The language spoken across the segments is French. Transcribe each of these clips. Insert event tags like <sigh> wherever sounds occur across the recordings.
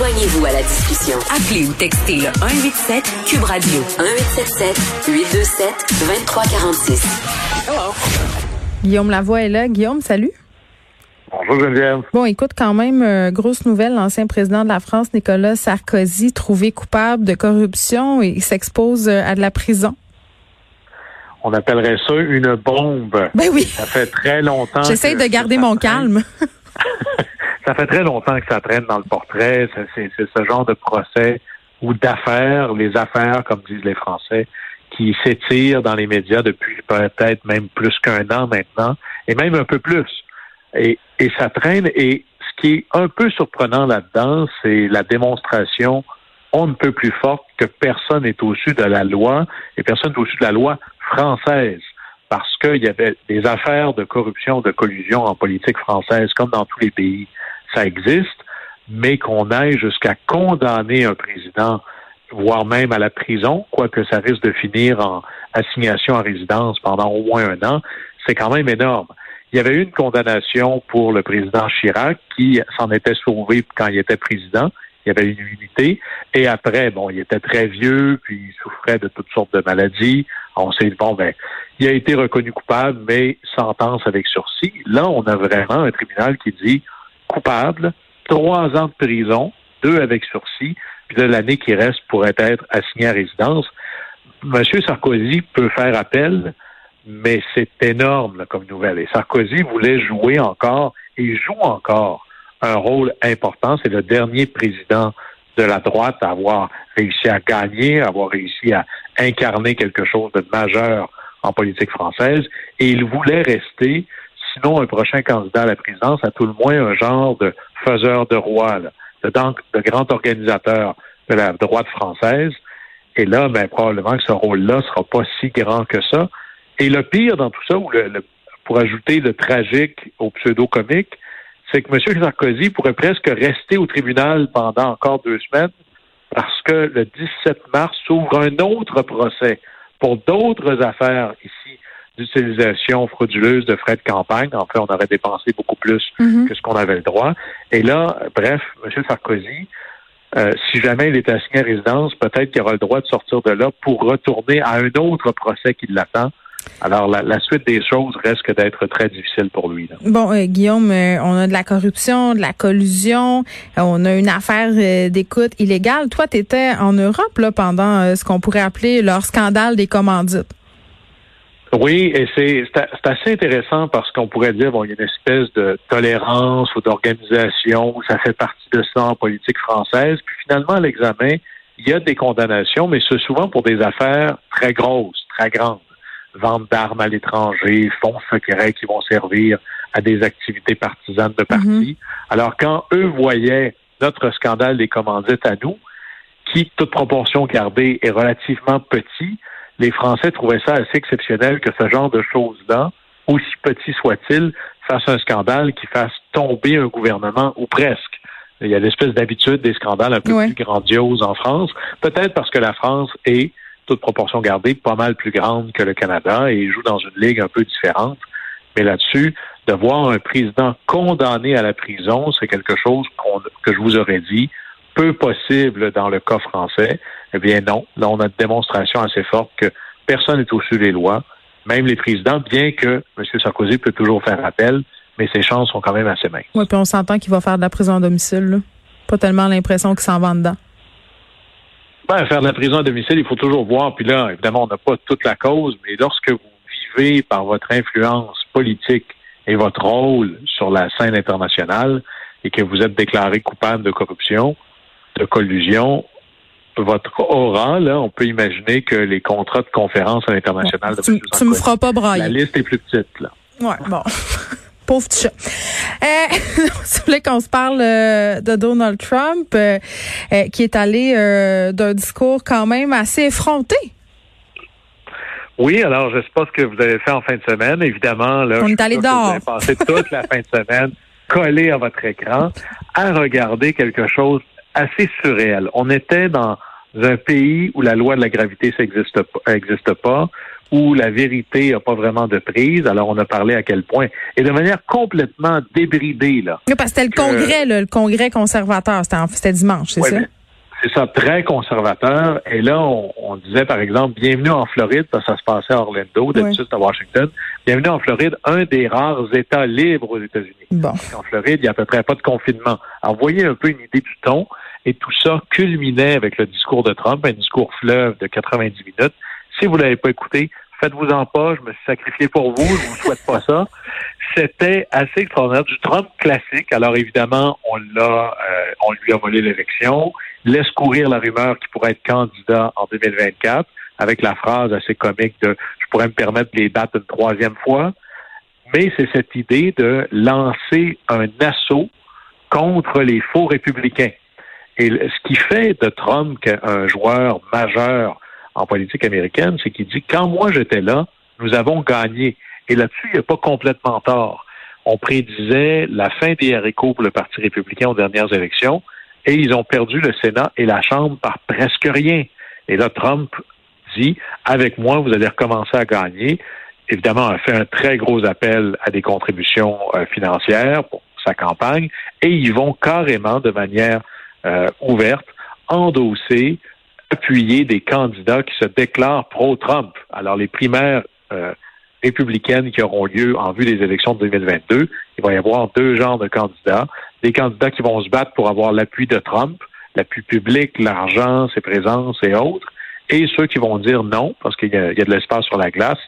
Joignez-vous à la discussion. Appelez ou textez le 187 Cube Radio 1877 827 2346. Hello. Guillaume Lavoie est là. Guillaume, salut. Bonjour Geneviève. Bon, écoute, quand même, euh, grosse nouvelle, l'ancien président de la France, Nicolas Sarkozy, trouvé coupable de corruption et s'expose euh, à de la prison. On appellerait ça une bombe. Ben oui. Ça fait très longtemps. J'essaie de garder mon calme. <laughs> ça fait très longtemps que ça traîne dans le portrait. C'est ce genre de procès ou d'affaires, les affaires, comme disent les Français, qui s'étirent dans les médias depuis peut-être même plus qu'un an maintenant, et même un peu plus. Et, et ça traîne. Et ce qui est un peu surprenant là-dedans, c'est la démonstration on ne peut plus forte que personne n'est au-dessus de la loi et personne n'est au-dessus de la loi française parce qu'il y avait des affaires de corruption, de collusion en politique française, comme dans tous les pays. Ça existe, mais qu'on aille jusqu'à condamner un président, voire même à la prison, quoique ça risque de finir en assignation à résidence pendant au moins un an, c'est quand même énorme. Il y avait eu une condamnation pour le président Chirac qui s'en était sauvé quand il était président. Il y avait une immunité. Et après, bon, il était très vieux, puis il souffrait de toutes sortes de maladies. On s'est dit, bon, ben, il a été reconnu coupable, mais sentence avec sursis. Là, on a vraiment un tribunal qui dit coupable, trois ans de prison, deux avec sursis, puis l'année qui reste pourrait être assigné à résidence. Monsieur Sarkozy peut faire appel, mais c'est énorme comme nouvelle. Et Sarkozy voulait jouer encore et joue encore un rôle important. C'est le dernier président de la droite à avoir réussi à gagner, à avoir réussi à incarner quelque chose de majeur en politique française. Et il voulait rester, sinon un prochain candidat à la présidence, à tout le moins un genre de faiseur de roi, de, de grand organisateur de la droite française. Et là, ben, probablement que ce rôle-là sera pas si grand que ça. Et le pire dans tout ça, ou le, pour ajouter le tragique au pseudo-comique, c'est que M. Sarkozy pourrait presque rester au tribunal pendant encore deux semaines parce que le 17 mars s'ouvre un autre procès pour d'autres affaires ici d'utilisation frauduleuse de frais de campagne. En fait, on aurait dépensé beaucoup plus Mhm. que ce qu'on avait le droit. Et là, bref, M. Sarkozy, euh, si jamais il est assigné à résidence, peut-être qu'il aura le droit de sortir de là pour retourner à un autre procès qui l'attend. Alors, la, la, suite des choses risque d'être très difficile pour lui. Là. Bon, euh, Guillaume, euh, on a de la corruption, de la collusion, euh, on a une affaire d'écoute illégale. Toi, tu étais en Europe là, pendant ce qu'on pourrait appeler leur scandale des commandites. Oui, et c'est assez intéressant parce qu'on pourrait dire bon, il y a une espèce de tolérance ou d'organisation, ça fait partie de ça en politique française. Puis finalement, à l'examen, il y a des condamnations, mais c'est souvent pour des affaires très grosses, très grandes. Vente d'armes à l'étranger, fonds secrets qui vont servir à des activités partisanes de partis. Mm -hmm. Alors, quand eux voyaient notre scandale des commandites à nous, qui, toute proportion gardée, est relativement petit, les Français trouvaient ça assez exceptionnel que ce genre de choses-là, aussi petit soit-il, fasse un scandale qui fasse tomber un gouvernement, ou presque. Il y a l'espèce d'habitude des scandales un peu ouais. plus grandioses en France, peut-être parce que la France est, toute proportion gardée, pas mal plus grande que le Canada et joue dans une ligue un peu différente. Mais là-dessus, de voir un président condamné à la prison, c'est quelque chose qu que je vous aurais dit, peu possible dans le cas français. Eh bien non, là on a une démonstration assez forte que personne n'est au-dessus des lois, même les présidents, bien que M. Sarkozy peut toujours faire appel, mais ses chances sont quand même assez minces. Oui, puis on s'entend qu'il va faire de la prison à domicile. Là. Pas tellement l'impression qu'il s'en va dedans. Ben, faire de la prison à domicile, il faut toujours voir. Puis là, évidemment, on n'a pas toute la cause, mais lorsque vous vivez par votre influence politique et votre rôle sur la scène internationale et que vous êtes déclaré coupable de corruption, de collusion, votre aura, là, on peut imaginer que les contrats de conférence à l'international... Bon, tu, tu me feras pas brailler. La liste est plus petite, là. Ouais, bon. <laughs> Pauvre petit chat. Euh, <laughs> je voulais qu'on se parle euh, de Donald Trump, euh, euh qui est allé d'un discours quand même assez effronté. Oui, alors je ne sais pas ce que vous avez fait en fin de semaine. Évidemment, là, on est allé dehors. Vous avez passé toute la <laughs> fin de semaine collé à votre écran à regarder quelque chose assez surréel. On était dans un pays où la loi de la gravité n'existe pas, existe pas, où la vérité n'a pas vraiment de prise. Alors, on a parlé à quel point. Et de manière complètement débridée, là. Oui, parce que c'était le congrès, le congrès conservateur. C'était dimanche, c'est ça? C'est ça, très conservateur. Et là, on, disait, par exemple, bienvenue en Floride, parce que ça se passait à Orlando, d'habitude à Washington. Bienvenue en Floride, un des rares États libres aux États-Unis. Bon. En Floride, il n'y a à peu près pas de confinement. Alors, voyez un peu une idée du ton. Et tout ça culminait avec le discours de Trump, un discours fleuve de 90 minutes. Si vous l'avez pas écouté, faites-vous-en pas, je me suis sacrifié pour vous, je vous souhaite pas ça. <laughs> C'était assez extraordinaire, du Trump classique. Alors évidemment, on l'a, euh, on lui a volé l'élection, laisse courir la rumeur qu'il pourrait être candidat en 2024, avec la phrase assez comique de je pourrais me permettre de les battre une troisième fois. Mais c'est cette idée de lancer un assaut contre les faux républicains. Et ce qui fait de Trump un joueur majeur en politique américaine, c'est qu'il dit quand moi j'étais là, nous avons gagné. Et là-dessus, il n'y a pas complètement tort. On prédisait la fin des haricots pour le Parti républicain aux dernières élections et ils ont perdu le Sénat et la Chambre par presque rien. Et là, Trump avec moi, vous allez recommencer à gagner. Évidemment, a fait un très gros appel à des contributions euh, financières pour sa campagne et ils vont carrément de manière euh, ouverte endosser appuyer des candidats qui se déclarent pro-Trump. Alors, les primaires euh, républicaines qui auront lieu en vue des élections de 2022, il va y avoir deux genres de candidats. Des candidats qui vont se battre pour avoir l'appui de Trump, l'appui public, l'argent, ses présences et autres, et ceux qui vont dire non, parce qu'il y, a de l'espace sur la glace.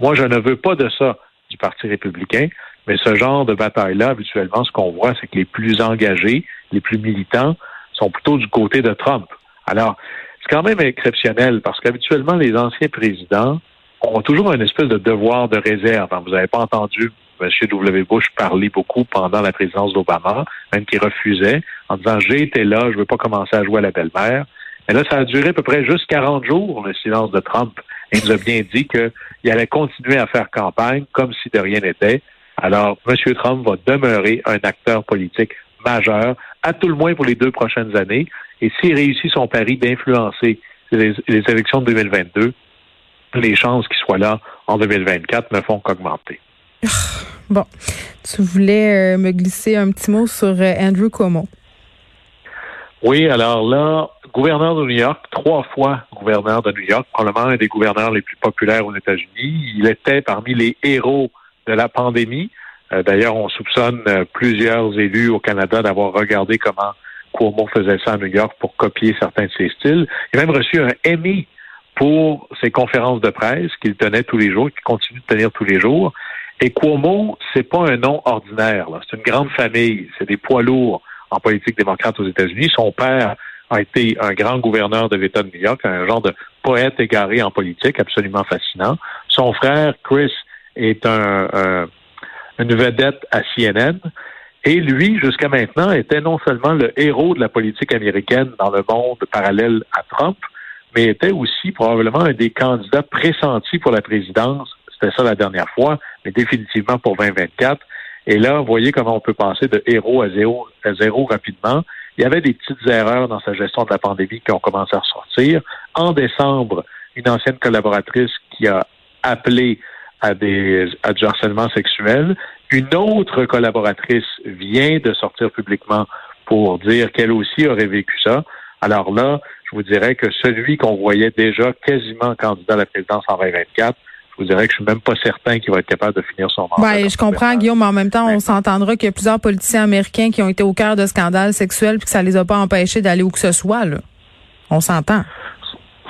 Moi, je ne veux pas de ça du Parti républicain, mais ce genre de bataille-là, habituellement, ce qu'on voit, c'est que les plus engagés, les plus militants, sont plutôt du côté de Trump. Alors, c'est quand même exceptionnel parce qu'habituellement, les anciens présidents ont toujours une espèce de devoir de réserve. Vous n'avez pas entendu M. W. Bush parler beaucoup pendant la présidence d'Obama, même qu'il refusait, en disant j'ai été là, je ne veux pas commencer à jouer à la belle-mère. Mais là, ça a duré à peu près juste 40 jours, le silence de Trump. Et il nous a bien dit qu'il allait continuer à faire campagne comme si de rien n'était. Alors, M. Trump va demeurer un acteur politique majeur, à tout le moins pour les deux prochaines années. Et s'il réussit son pari d'influencer les, élections de 2022, les chances qu'il soit là en 2024 ne font qu'augmenter. Bon, tu voulais euh, me glisser un petit mot sur euh, Andrew Cuomo. Oui, alors là, gouverneur de New York, trois fois gouverneur de New York, probablement un des gouverneurs les plus populaires aux États-Unis. Il était parmi les héros de la pandémie. Euh, d'ailleurs, on soupçonne plusieurs élus au Canada d'avoir regardé comment Cuomo faisait ça à New York pour copier certains de ses styles. Il a même reçu un Emmy pour ses conférences de presse qu'il tenait tous les jours, qu'il continue de tenir tous les jours. Et Cuomo, c'est pas un nom ordinaire. C'est une grande famille. C'est des poids lourds en politique démocrate aux États-Unis. Son père a été un grand gouverneur de l'État de New York, un genre de poète égaré en politique, absolument fascinant. Son frère, Chris, est un, une vedette à CNN. Et lui, jusqu'à maintenant, était non seulement le héros de la politique américaine dans le monde parallèle à Trump, mais était aussi probablement un des candidats pressentis pour la présidence. C'était ça la dernière fois, mais définitivement pour 2024. Et là, vous voyez comment on peut passer de héros à zéro, à zéro rapidement. Il y avait des petites erreurs dans sa gestion de la pandémie qui ont commencé à ressortir. En décembre, une ancienne collaboratrice qui a appelé à, des, à du harcèlement sexuel. Une autre collaboratrice vient de sortir publiquement pour dire qu'elle aussi aurait vécu ça. Alors là, je vous dirais que celui qu'on voyait déjà quasiment candidat à la présidence en 2024, je vous dirais que je suis même pas certain qu'il va être capable de finir son mandat. Oui, je comprends, Guillaume, mais en même temps, on s'entendra qu'il y a plusieurs politiciens américains qui ont été au cœur de scandales sexuels puis que ça les a pas empêchés d'aller où que ce soit. Là. On s'entend.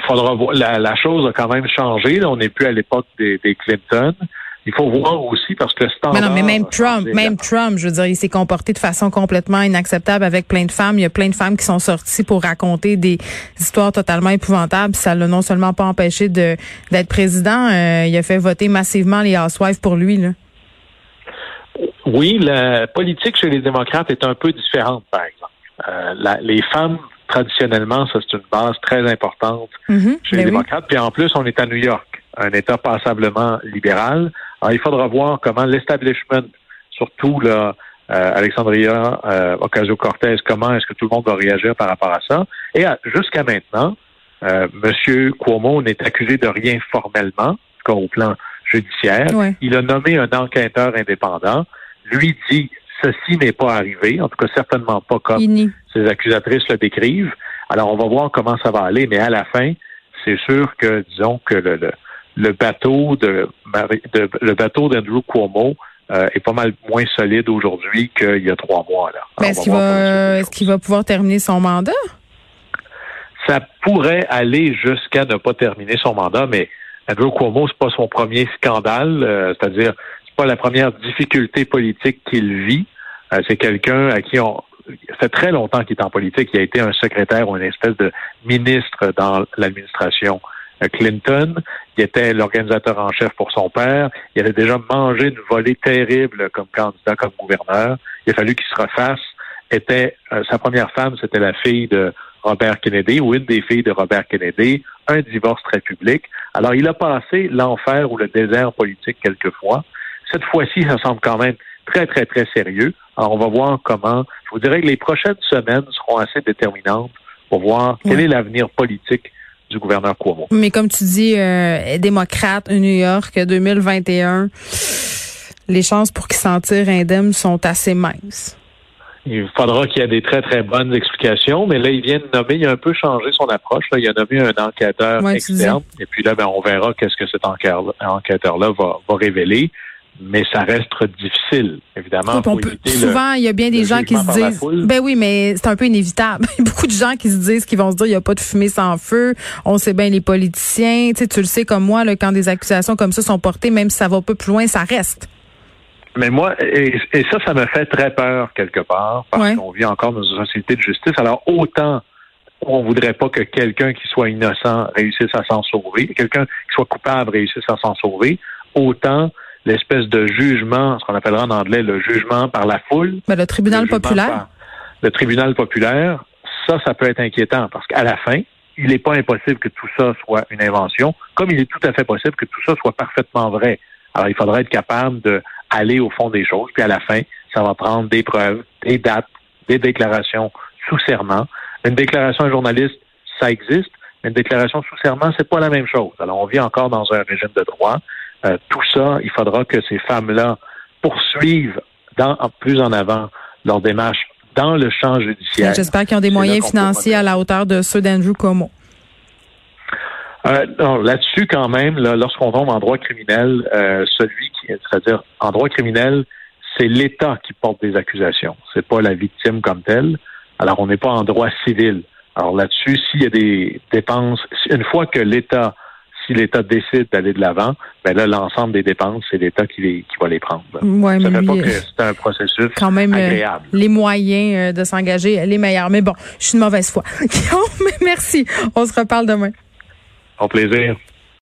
Faudra voir. La, chose a quand même changé. On n'est plus à l'époque des Clinton il faut voir aussi parce que le standard. Mais non, mais même Trump, même Trump, je veux dire, il s'est comporté de façon complètement inacceptable avec plein de femmes. Il y a plein de femmes qui sont sorties pour raconter des histoires totalement épouvantables. Ça l'a non seulement pas empêché de d'être président, euh, il a fait voter massivement les housewives pour lui là. Oui, la politique chez les démocrates est un peu différente, par exemple. Euh, les femmes traditionnellement, ça c'est une base très importante mm-hmm. chez les ben démocrates. Puis en plus, on est à New York, un État passablement libéral. Alors, il faudra voir comment l'establishment, surtout là, euh, Alexandria euh, Ocasio-Cortez, comment est-ce que tout le monde va réagir par rapport à ça. Et jusqu'à maintenant, euh, M. Cuomo n'est accusé de rien formellement. tout cas au plan judiciaire. Il a nommé un enquêteur indépendant. Lui dit ceci n'est pas arrivé, en tout cas certainement pas comme ses accusatrices le décrivent. Alors on va voir comment ça va aller, mais à la fin, c'est sûr que disons que le, le, bateau de, de le bateau d'Andrew Cuomo euh, est pas mal moins solide aujourd'hui qu'il y a trois mois. Là. Mais est-ce qu'il va, qu'il va pouvoir terminer son mandat? Ça pourrait aller jusqu'à ne pas terminer son mandat, mais Andrew Cuomo, c'est pas son premier scandale, euh, c'est-à-dire c'est pas la première difficulté politique qu'il vit. Euh, c'est quelqu'un à qui on fait très longtemps qu'il est en politique. Il a été un secrétaire ou une espèce de ministre dans l'administration Clinton. Il était l'organisateur en chef pour son père. Il avait déjà mangé une volée terrible comme candidat, comme gouverneur. Il a fallu qu'il se refasse. Était sa première femme, c'était la fille de Robert Kennedy ou une des filles de Robert Kennedy, un divorce très public. Alors, il a passé l'enfer ou le désert politique quelquefois. Cette fois-ci, ça semble quand même très, très, très sérieux. Alors, on va voir comment. Je vous dirais que les prochaines semaines seront assez déterminantes pour voir quel est l'avenir politique du gouverneur Cuomo. Mais comme tu dis, euh, démocrate, New York 2021, les chances pour qu'il s'en tire indemne sont assez minces. Il faudra qu'il y ait des très, très bonnes explications, mais là, il vient de nommer, il a un peu changé son approche. Là. Il a nommé un enquêteur externe, et puis là, ben, on verra qu'est-ce que cet enquêteur-là va, va révéler mais ça reste difficile, évidemment. souvent, il y a bien des gens qui se disent, ben oui, mais c'est un peu inévitable. <laughs> Il y a beaucoup de gens qui se disent, qui vont se dire, il n'y a pas de fumée sans feu. On sait bien les politiciens. Tu, sais, tu le sais comme moi, là, quand des accusations comme ça sont portées, même si ça va un peu plus loin, ça reste. Mais moi, et, ça, ça me fait très peur quelque part, parce qu'on vit encore dans une société de justice. Alors, autant on voudrait pas que quelqu'un qui soit innocent réussisse à s'en sauver, quelqu'un qui soit coupable réussisse à s'en sauver, autant l'espèce de jugement, ce qu'on appellera en anglais le jugement par la foule. Mais le tribunal populaire. le tribunal populaire, ça, ça peut être inquiétant parce qu'à la fin, il n'est pas impossible que tout ça soit une invention, comme il est tout à fait possible que tout ça soit parfaitement vrai. Alors, il faudrait être capable d'aller au fond des choses, puis à la fin, ça va prendre des preuves, des dates, des déclarations sous serment. Une déclaration à un journaliste, ça existe, mais une déclaration sous serment, c'est pas la même chose. Alors, on vit encore dans un régime de droit. Euh, tout ça, il faudra que ces femmes-là poursuivent dans, plus en avant leur démarche dans le champ judiciaire. J'espère qu'ils ont des moyens financiers à la hauteur de ceux d'Andrew Como. Euh, là-dessus, quand même, lorsqu'on tombe en droit criminel, euh, celui qui, c'est-à-dire en droit criminel, c'est l'État qui porte des accusations. C'est pas la victime comme telle. Alors, on n'est pas en droit civil. Alors là-dessus, s'il y a des dépenses, une fois que l'État si l'État décide d'aller de l'avant, ben là, l'ensemble des dépenses, c'est l'État qui, qui va les prendre. Ouais, ça fait pas que c'est un processus quand même, euh, agréable. les moyens euh, de s'engager, les meilleurs. Mais bon, je suis une mauvaise foi. <laughs> merci. On se reparle demain. Au plaisir.